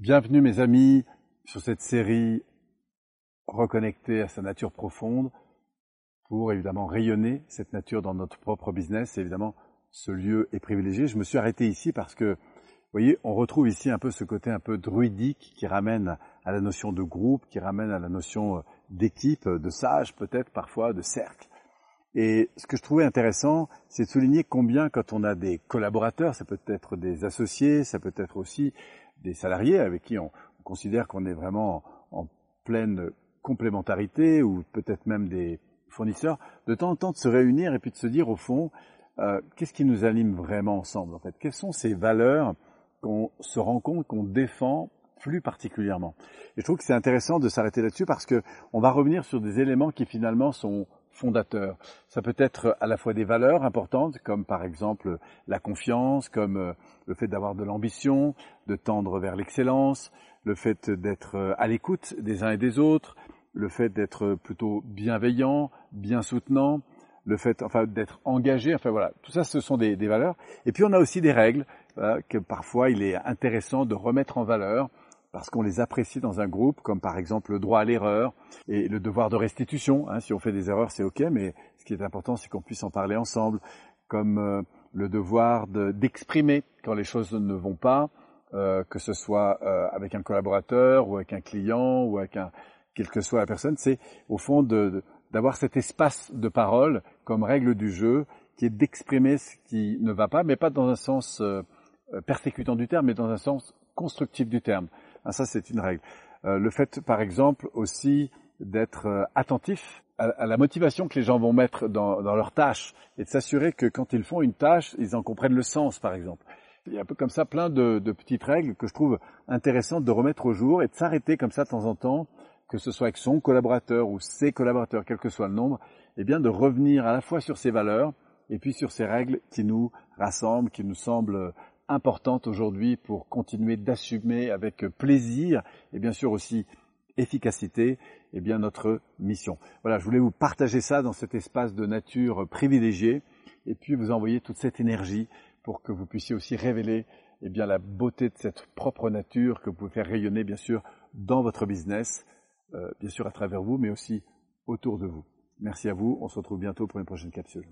Bienvenue mes amis sur cette série reconnectée à sa nature profonde pour évidemment rayonner cette nature dans notre propre business. évidemment, ce lieu est privilégié. Je me suis arrêté ici parce que, vous voyez, on retrouve ici un peu ce côté un peu druidique qui ramène à la notion de groupe, qui ramène à la notion d'équipe, de sage peut-être parfois, de cercle. Et ce que je trouvais intéressant, c'est de souligner combien quand on a des collaborateurs, ça peut être des associés, ça peut être aussi des salariés avec qui on, considère qu'on est vraiment en, pleine complémentarité ou peut-être même des fournisseurs, de temps en temps de se réunir et puis de se dire au fond, euh, qu'est-ce qui nous anime vraiment ensemble en fait? Quelles sont ces valeurs qu'on se rend compte, qu'on défend plus particulièrement? Et je trouve que c'est intéressant de s'arrêter là-dessus parce que on va revenir sur des éléments qui finalement sont fondateurs. Ça peut être à la fois des valeurs importantes, comme par exemple la confiance, comme euh, le fait d'avoir de l'ambition, de tendre vers l'excellence, le fait d'être euh, à l'écoute des uns et des autres, le fait d'être plutôt bienveillant, bien soutenant, le fait enfin d'être engagé, enfin voilà, tout ça ce sont des, valeurs. Et puis on a aussi des règles que parfois il est intéressant de remettre en valeur parce qu'on les apprécie dans un groupe, comme par exemple le droit à l'erreur et le devoir de restitution. Hein, si on fait des erreurs, c'est ok, mais ce qui est important, c'est qu'on puisse en parler ensemble, comme euh, le devoir d'exprimer quand les choses ne vont pas, euh, que ce soit euh, avec un collaborateur ou avec un client ou avec un quelle que soit la personne, c'est au fond d'avoir cet espace de parole comme règle du jeu, qui est d'exprimer ce qui ne va pas, mais pas dans un sens persécutant du terme, mais dans un sens constructif du terme. Ah, ça, c'est une règle. Euh, le fait, par exemple, aussi d'être euh, attentif à, la motivation que les gens vont mettre dans, dans leur tâche et de s'assurer que quand ils font une tâche, ils en comprennent le sens, par exemple. Il y a un peu comme ça plein de, petites règles que je trouve intéressantes de remettre au jour et de s'arrêter comme ça de temps en temps, que ce soit avec son collaborateur ou ses collaborateurs, quel que soit le nombre, et eh bien de revenir à la fois sur ces valeurs et puis sur ces règles qui nous rassemblent, qui nous semblent importante aujourd'hui pour continuer d'assumer avec plaisir et bien sûr aussi efficacité eh bien notre mission. Voilà, je voulais vous partager ça dans cet espace de nature privilégié et puis vous envoyer toute cette énergie pour que vous puissiez aussi révéler eh bien la beauté de cette propre nature que vous pouvez faire rayonner bien sûr dans votre business, euh, bien sûr à travers vous mais aussi autour de vous. Merci à vous, on se retrouve bientôt pour une prochaine capsule.